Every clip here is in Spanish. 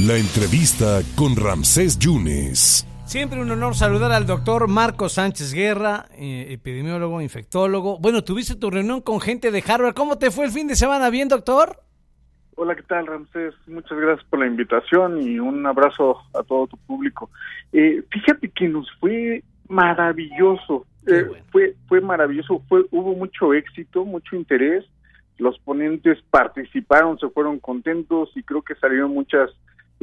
La entrevista con Ramsés Yunes. Siempre un honor saludar al doctor Marco Sánchez Guerra, eh, epidemiólogo, infectólogo. Bueno, tuviste tu reunión con gente de Harvard. ¿Cómo te fue el fin de semana? ¿Bien, doctor? Hola, ¿qué tal, Ramsés? Muchas gracias por la invitación y un abrazo a todo tu público. Eh, fíjate que nos fue maravilloso. Eh, fue, fue maravilloso. Fue, hubo mucho éxito, mucho interés. Los ponentes participaron, se fueron contentos y creo que salieron muchas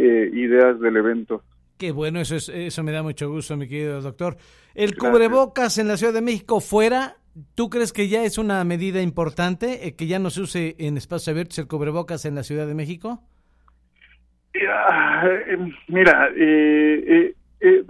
eh, ideas del evento. Qué bueno, eso, es, eso me da mucho gusto, mi querido doctor. El cubrebocas en la Ciudad de México fuera, ¿tú crees que ya es una medida importante, eh, que ya no se use en espacios abiertos el cubrebocas en la Ciudad de México? mira, eh, eh,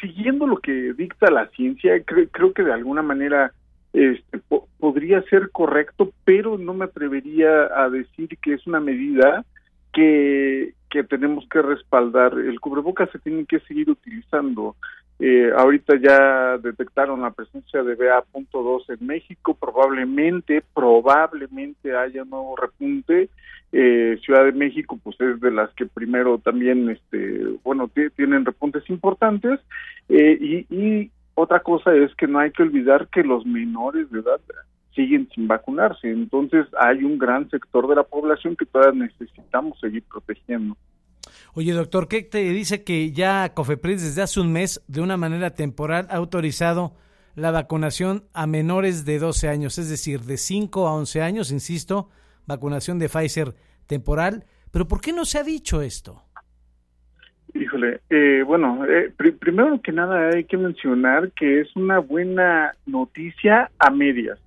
siguiendo lo que dicta la ciencia, creo que de alguna manera este, podría ser correcto, pero no me atrevería a decir que es una medida que, que tenemos que respaldar. El cubrebocas se tiene que seguir utilizando. Eh, ahorita ya detectaron la presencia de BA.2 en México, probablemente, probablemente haya nuevo repunte. Eh, Ciudad de México, pues es de las que primero también, este, bueno, tienen repuntes importantes. Eh, y, y otra cosa es que no hay que olvidar que los menores de edad siguen sin vacunarse. Entonces hay un gran sector de la población que todavía necesitamos seguir protegiendo. Oye, doctor, ¿qué te dice que ya COFEPRIS desde hace un mes, de una manera temporal, ha autorizado la vacunación a menores de 12 años, es decir, de 5 a 11 años, insisto, vacunación de Pfizer temporal? Pero ¿por qué no se ha dicho esto? Híjole, eh, bueno, eh, primero que nada hay que mencionar que es una buena noticia a medias.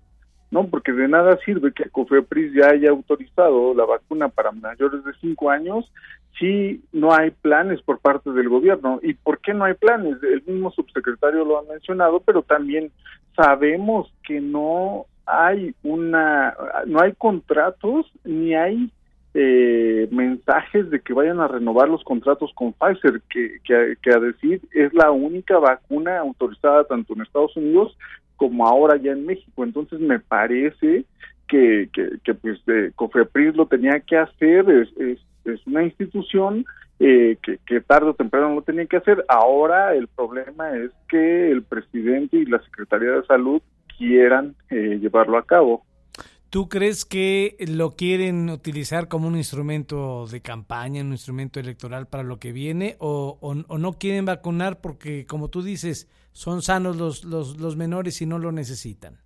¿No? Porque de nada sirve que COFEPRIS ya haya autorizado la vacuna para mayores de 5 años si no hay planes por parte del gobierno. ¿Y por qué no hay planes? El mismo subsecretario lo ha mencionado, pero también sabemos que no hay una, no hay contratos ni hay eh, mensajes de que vayan a renovar los contratos con Pfizer, que, que, que, a decir es la única vacuna autorizada tanto en Estados Unidos como ahora ya en México. Entonces me parece que, que, pues de COFEPRIS lo tenía que hacer, es, es, una institución eh, que, que, tarde o temprano lo tenía que hacer. Ahora el problema es que el presidente y la Secretaría de Salud quieran eh, llevarlo a cabo. ¿Tú crees que lo quieren utilizar como un instrumento de campaña, un instrumento electoral para lo que viene, o, o, no quieren vacunar porque, como tú dices, son sanos los, los, los menores y no lo necesitan?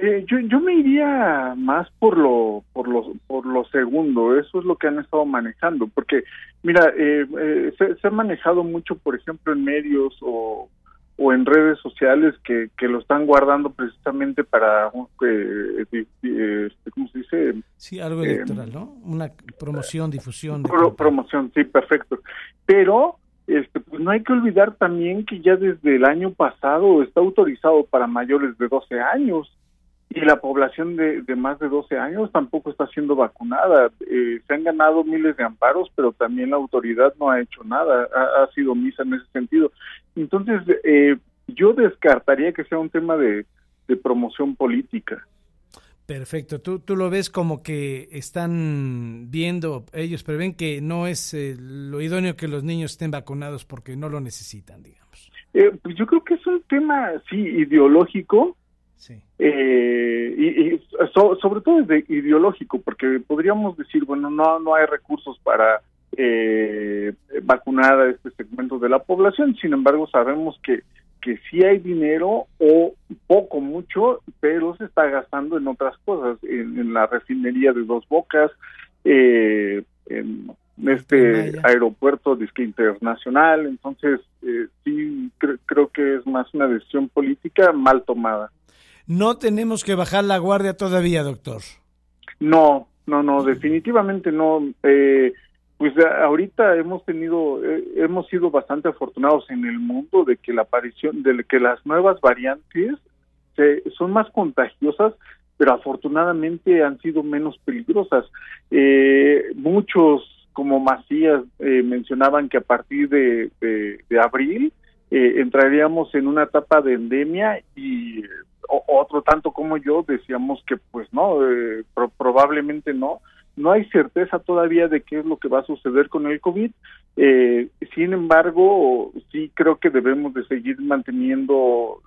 Eh, yo, yo me iría más por lo, por lo, por lo segundo, eso es lo que han estado manejando, porque mira, eh, eh, se, se, ha manejado mucho, por ejemplo, en medios o o en redes sociales que, que lo están guardando precisamente para, eh, este, ¿cómo se dice? Sí, algo eh, electoral, ¿no? Una promoción, difusión. De promoción, sí, perfecto. Pero este, pues no hay que olvidar también que ya desde el año pasado está autorizado para mayores de 12 años y la población de, de, más de 12 años tampoco está siendo vacunada. Eh, se han ganado miles de amparos, pero también la autoridad no ha hecho nada, ha, ha sido misa en ese sentido. Entonces, eh, yo descartaría que sea un tema de, de promoción política. Perfecto, ¿Tú, tú lo ves como que están viendo, ellos prevén que no es eh, lo idóneo que los niños estén vacunados porque no lo necesitan, digamos. Eh, pues yo creo que es un tema, sí, ideológico, Sí. Eh, y, sobre todo es de ideológico, porque podríamos decir, bueno, no, no hay recursos para eh, vacunar a este segmento de la población, sin embargo sabemos que, que sí hay dinero o poco, mucho, pero se está gastando en otras cosas, en, la refinería de Dos Bocas, eh, en este aeropuerto disque internacional, entonces eh, sí creo que es más una decisión política mal tomada. No tenemos que bajar la guardia todavía, doctor. No, no, no, definitivamente no. Eh, pues ahorita hemos tenido, eh, hemos sido bastante afortunados en el mundo de que la aparición, de que las nuevas variantes se, son más contagiosas, pero afortunadamente han sido menos peligrosas. Eh, muchos, como Macías, eh, mencionaban que a partir de, de, abril entraríamos en una etapa de endemia y otro tanto como yo decíamos que pues no, probablemente no, no hay certeza todavía de qué es lo que va a suceder con el COVID. Eh, sin embargo, sí creo que debemos de seguir manteniendo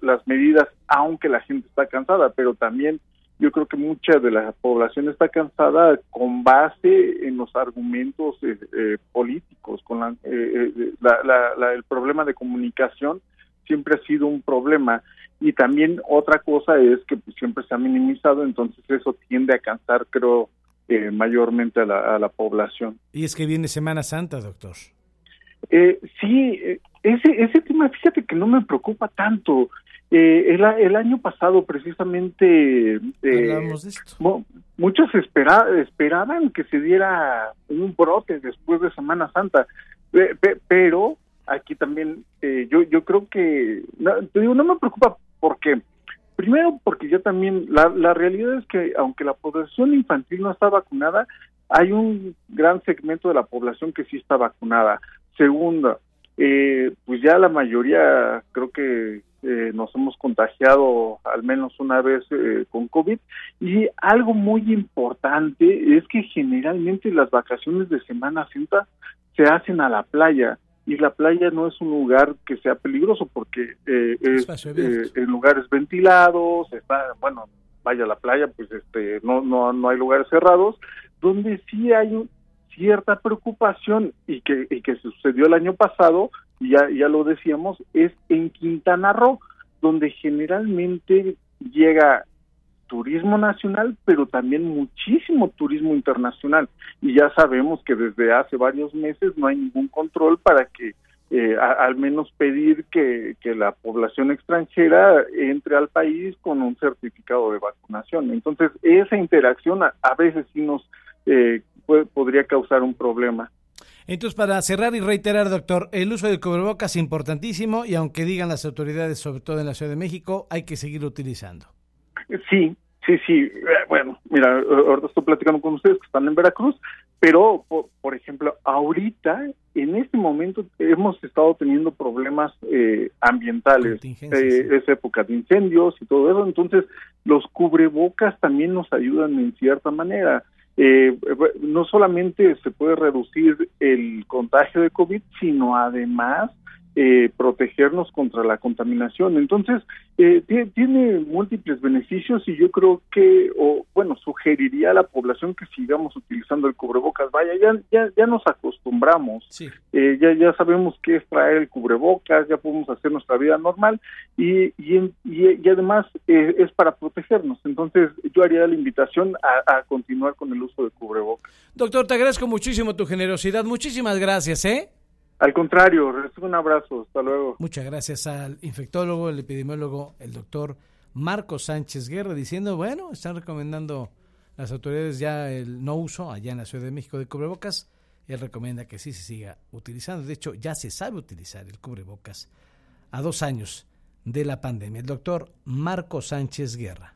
las medidas, aunque la gente está cansada, pero también yo creo que mucha de la población está cansada con base en los argumentos eh, eh, políticos, con la, el problema de comunicación siempre ha sido un problema y también otra cosa es que pues, siempre se ha minimizado, entonces eso tiende a cansar, creo, eh, mayormente a la, a la, población. Y es que viene Semana Santa, doctor. Eh, sí, eh, ese, ese tema, fíjate que no me preocupa tanto. Eh, el, el, año pasado, precisamente, muchos espera, esperaban que se diera un brote después de Semana Santa, pero aquí también yo yo creo que te digo no me preocupa porque primero porque yo también la, la realidad es que aunque la población infantil no está vacunada hay un gran segmento de la población que sí está vacunada. Segunda eh, pues ya la mayoría creo que eh, nos hemos contagiado al menos una vez eh, con COVID. Y algo muy importante es que generalmente las vacaciones de Semana Santa se hacen a la playa y la playa no es un lugar que sea peligroso porque eh, es eh, en lugares ventilados, está, bueno, vaya a la playa, pues este, no, no, no hay lugares cerrados, donde sí hay cierta preocupación y que, y que sucedió el año pasado, y ya, ya lo decíamos, es en Quintana Roo, donde generalmente llega turismo nacional, pero también muchísimo turismo internacional. Y ya sabemos que desde hace varios meses no hay ningún control para que eh, al menos pedir que, que, la población extranjera entre al país con un certificado de vacunación. Entonces, esa interacción a, veces sí nos eh, podría causar un problema. Entonces, para cerrar y reiterar, doctor, el uso del cubrebocas es importantísimo y aunque digan las autoridades, sobre todo en la Ciudad de México, hay que seguir utilizando. Sí, sí, sí. Eh, bueno, mira, ahorita estoy platicando con ustedes que están en Veracruz, pero, por, ejemplo, ahorita, en este momento, hemos estado teniendo problemas eh, ambientales. Eh, es época de incendios y todo eso. Entonces, los cubrebocas también nos ayudan en cierta manera. Eh, no solamente se puede reducir el contagio de COVID, sino además eh, protegernos contra la contaminación. Entonces, eh, tiene, múltiples beneficios y yo creo que, o bueno, sugeriría a la población que sigamos utilizando el cubrebocas. Vaya, ya, ya, ya nos acostumbramos, eh, ya, ya sabemos qué es traer el cubrebocas, ya podemos hacer nuestra vida normal y, y, y, además eh, es para protegernos. Entonces, yo haría la invitación a, a continuar con el uso de cubrebocas. Doctor, te agradezco muchísimo tu generosidad. Muchísimas gracias, ¿eh? Al contrario, un abrazo, hasta luego. Muchas gracias al infectólogo, el epidemiólogo, el doctor Marco Sánchez Guerra, diciendo, bueno, están recomendando las autoridades ya el no uso allá en la Ciudad de México de cubrebocas. Él recomienda que sí se siga utilizando. De hecho, ya se sabe utilizar el cubrebocas a dos años de la pandemia. El doctor Marco Sánchez Guerra.